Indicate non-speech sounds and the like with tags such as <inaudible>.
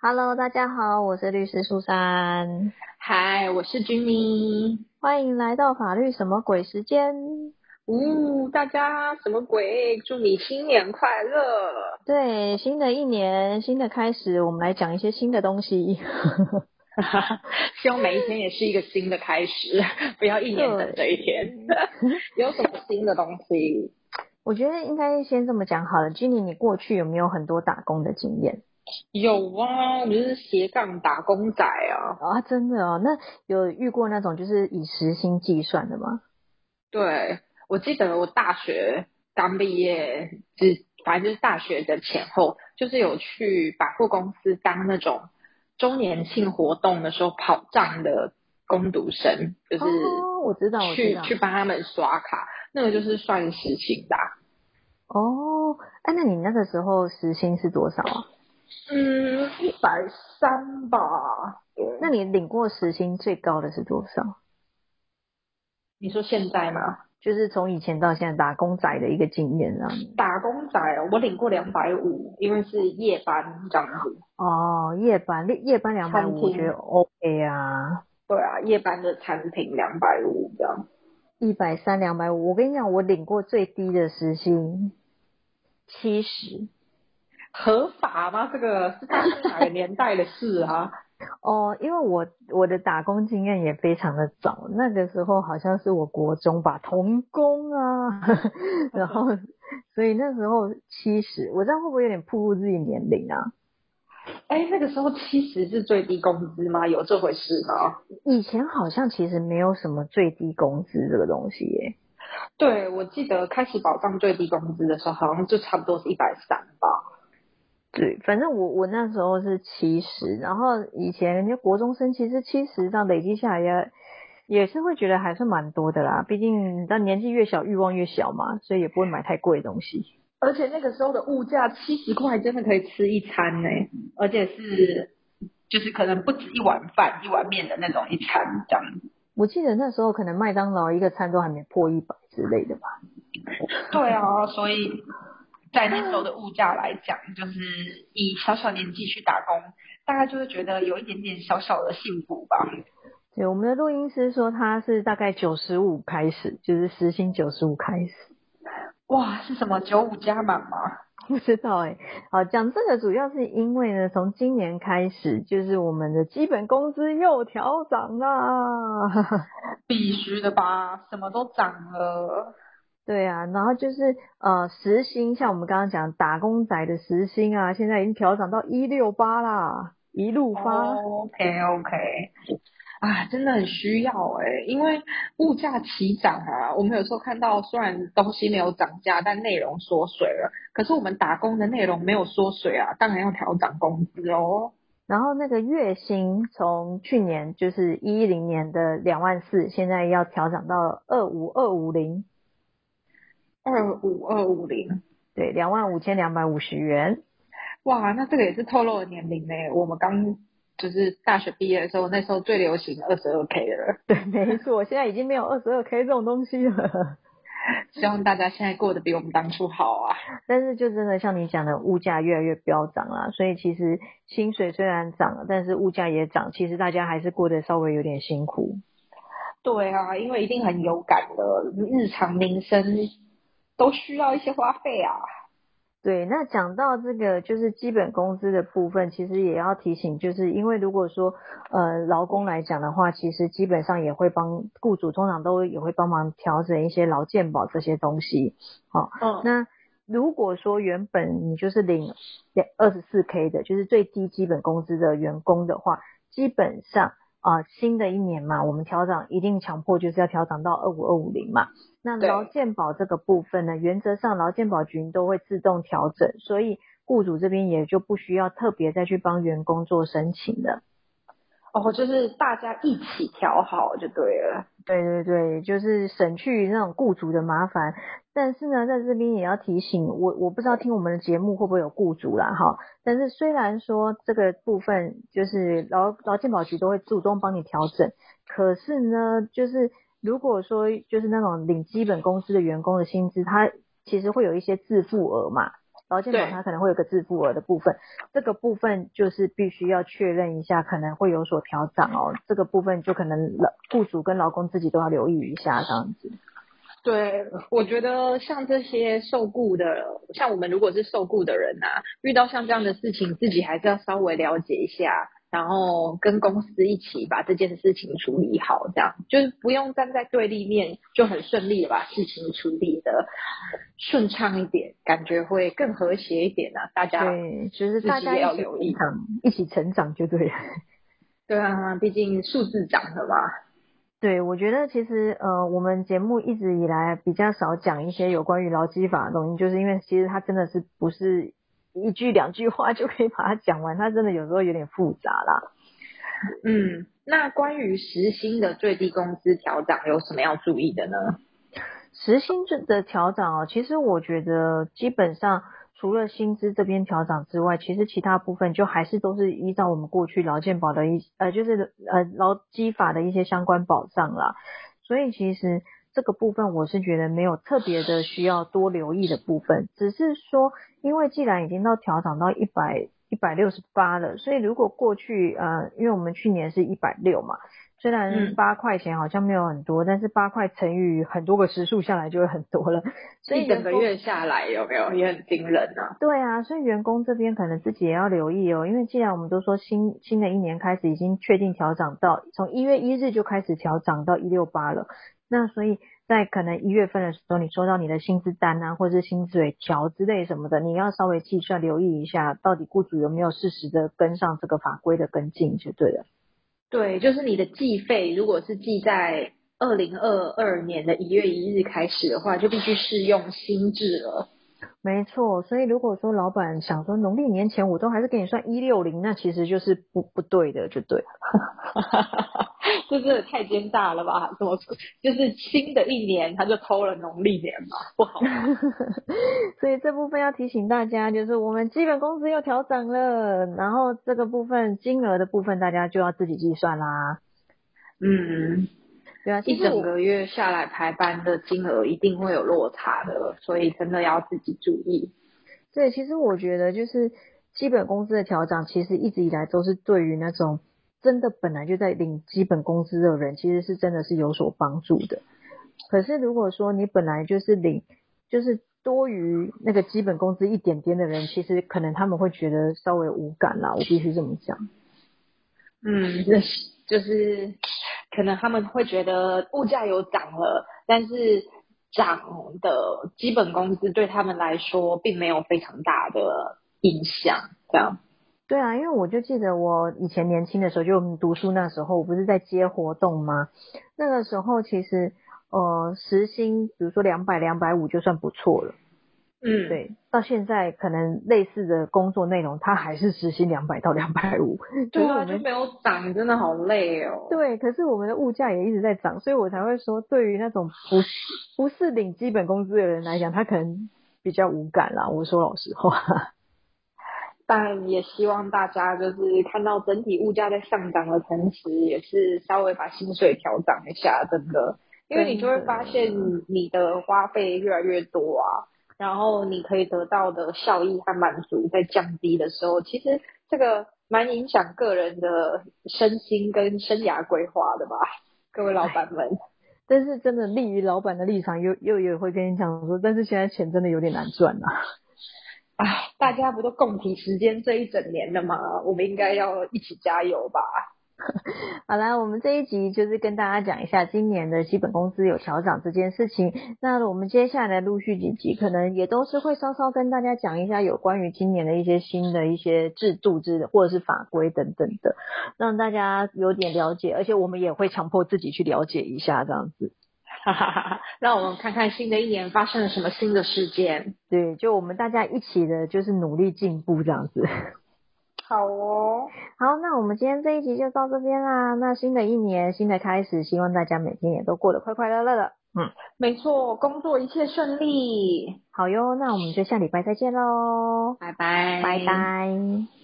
Hello，大家好，我是律师苏珊。嗨，我是君妮。欢迎来到法律什么鬼时间。呜，大家什么鬼？祝你新年快乐！对，新的一年，新的开始，我们来讲一些新的东西。<laughs> <laughs> 希望每一天也是一个新的开始，不要一年等这一天。<laughs> 有什么新的东西？我觉得应该先这么讲好了。君妮，你过去有没有很多打工的经验？有啊，你就是斜杠打工仔啊。啊，真的哦，那有遇过那种就是以时薪计算的吗？对，我记得我大学刚毕业，只反正就是大学的前后，就是有去百货公司当那种周年庆活动的时候跑账的工读生，就是我知道，我知道，去去帮他们刷卡，那个就是算时薪的。哦，哎，那你那个时候时薪是多少啊？嗯，一百三吧。那你领过时薪最高的是多少？你说现在吗？就是从以前到现在打工仔的一个经验啊。打工仔哦，我领过两百五，因为是夜班这样子。哦，夜班，夜夜班两百五，我觉得 OK 啊。对啊，夜班的餐品两百五这样。一百三两百五，我跟你讲，我领过最低的时薪七十。合法吗？这个是大概哪个年代的事啊？<laughs> 哦，因为我我的打工经验也非常的早，那个时候好像是我国中吧，童工啊，<laughs> 然后所以那时候七十，我这样会不会有点暴露自己年龄啊？哎，那个时候七十是最低工资吗？有这回事吗？以前好像其实没有什么最低工资这个东西耶。对，我记得开始保障最低工资的时候，好像就差不多是一百三吧。对，反正我我那时候是七十，然后以前人家国中生其实七十这样累积下来也也是会觉得还是蛮多的啦，毕竟但年纪越小欲望越小嘛，所以也不会买太贵的东西。而且那个时候的物价七十块真的可以吃一餐呢，而且是就是可能不止一碗饭一碗面的那种一餐这样。我记得那时候可能麦当劳一个餐都还没破一百之类的吧。对啊，所以。在那时候的物价来讲，就是以小小年纪去打工，大概就会觉得有一点点小小的幸福吧。对，我们的录音师说他是大概九十五开始，就是时薪九十五开始。哇，是什么九五加满吗？不知道哎。好，讲这个主要是因为呢，从今年开始，就是我们的基本工资又调涨啦。必须的吧，什么都涨了。对啊，然后就是呃时薪，像我们刚刚讲打工仔的时薪啊，现在已经调涨到一六八啦，一路发。OK OK，啊，真的很需要哎，因为物价齐涨啊，我们有时候看到虽然东西没有涨价，但内容缩水了，可是我们打工的内容没有缩水啊，当然要调涨工资哦。然后那个月薪从去年就是一零年的两万四，现在要调涨到二五二五零。二五二五零，对，两万五千两百五十元。哇，那这个也是透露了年龄呢。我们刚就是大学毕业的时候，那时候最流行二十二 K 了。对，没错，现在已经没有二十二 K 这种东西了。希望大家现在过得比我们当初好啊。但是就真的像你讲的，物价越来越飙涨了，所以其实薪水虽然涨了，但是物价也涨，其实大家还是过得稍微有点辛苦。对啊，因为一定很有感的日常民生。都需要一些花费啊。对，那讲到这个就是基本工资的部分，其实也要提醒，就是因为如果说呃劳工来讲的话，其实基本上也会帮雇主通常都也会帮忙调整一些劳健保这些东西。好，嗯，那如果说原本你就是领二十四 K 的，就是最低基本工资的员工的话，基本上。啊，新的一年嘛，我们调整一定强迫就是要调整到二五二五零嘛。那劳健保这个部分呢，原则上劳健保局都会自动调整，所以雇主这边也就不需要特别再去帮员工做申请了。哦，就是大家一起调好就对了。对对对，就是省去那种雇主的麻烦。但是呢，在这边也要提醒我，我不知道听我们的节目会不会有雇主啦，哈。但是虽然说这个部分就是劳劳健保局都会主动帮你调整，可是呢，就是如果说就是那种领基本工资的员工的薪资，他其实会有一些自付额嘛。劳健保它可能会有个自付额的部分，这个部分就是必须要确认一下，可能会有所调整哦。这个部分就可能老雇主跟劳工自己都要留意一下这样子。对，我觉得像这些受雇的，像我们如果是受雇的人啊，遇到像这样的事情，自己还是要稍微了解一下。然后跟公司一起把这件事情处理好，这样就是不用站在对立面，就很顺利的把事情处理的顺畅一点，感觉会更和谐一点啊！大家对，就是大家要留意，一起成长就对了。<laughs> 对啊，毕竟数字涨了嘛。对，我觉得其实呃，我们节目一直以来比较少讲一些有关于劳基法的东西，就是因为其实它真的是不是。一句两句话就可以把它讲完，它真的有时候有点复杂啦。嗯，那关于时薪的最低工资调整有什么要注意的呢？时薪的调整哦，其实我觉得基本上除了薪资这边调整之外，其实其他部分就还是都是依照我们过去劳健保的一呃，就是呃劳基法的一些相关保障啦。所以其实。这个部分我是觉得没有特别的需要多留意的部分，只是说，因为既然已经到调涨到一百一百六十八了，所以如果过去呃，因为我们去年是一百六嘛，虽然八块钱好像没有很多，但是八块乘以很多个时数下来就会很多了，所以整个月下来有没有也很惊人啊？对啊，所以员工这边可能自己也要留意哦，因为既然我们都说新新的一年开始已经确定调涨到从一月一日就开始调涨到一六八了。那所以在可能一月份的时候，你收到你的薪资单啊，或者是薪资尾条之类什么的，你要稍微计算留意一下，到底雇主有没有适时的跟上这个法规的跟进就对了。对，就是你的计费，如果是计在二零二二年的一月一日开始的话，就必须适用新制了。没错，所以如果说老板想说农历年前我都还是给你算一六零，那其实就是不不对的，就对。<laughs> <laughs> 这真的太奸诈了吧？怎么就是新的一年他就偷了农历年嘛？不好。<laughs> 所以这部分要提醒大家，就是我们基本工资又调整了，然后这个部分金额的部分大家就要自己计算啦。嗯。对啊，一整个月下来排班的金额一定会有落差的，所以真的要自己注意。对，其实我觉得就是基本工资的调整，其实一直以来都是对于那种真的本来就在领基本工资的人，其实是真的是有所帮助的。可是如果说你本来就是领，就是多于那个基本工资一点点的人，其实可能他们会觉得稍微无感啦。我必须这么讲。嗯，那是就是。可能他们会觉得物价有涨了，但是涨的基本工资对他们来说并没有非常大的影响，这样。对啊，因为我就记得我以前年轻的时候，就读书那时候，我不是在接活动吗？那个时候其实呃时薪，比如说两百、两百五就算不错了。嗯，对，到现在可能类似的工作内容，它还是时薪两百到两百五，对啊，就没有涨，真的好累哦。对，可是我们的物价也一直在涨，所以我才会说，对于那种不是不是领基本工资的人来讲，他可能比较无感啦。我说老实话，但也希望大家就是看到整体物价在上涨的同时，也是稍微把薪水调涨一下，真的，因为你就会发现你的花费越来越多啊。然后你可以得到的效益和满足在降低的时候，其实这个蛮影响个人的身心跟生涯规划的吧，各位老板们。但是真的立于老板的立场，又又也会跟你讲说，但是现在钱真的有点难赚呐。哎，大家不都共体时间这一整年了吗？我们应该要一起加油吧。<laughs> 好啦，我们这一集就是跟大家讲一下今年的基本工资有调涨这件事情。那我们接下来陆续几集可能也都是会稍稍跟大家讲一下有关于今年的一些新的一些制度之或者是法规等等的，让大家有点了解。而且我们也会强迫自己去了解一下这样子。哈哈哈哈让我们看看新的一年发生了什么新的事件。对，就我们大家一起的，就是努力进步这样子。好哦，好，那我们今天这一集就到这边啦。那新的一年，新的开始，希望大家每天也都过得快快乐乐的。嗯，没错，工作一切顺利。好哟，那我们就下礼拜再见喽，拜拜，拜拜。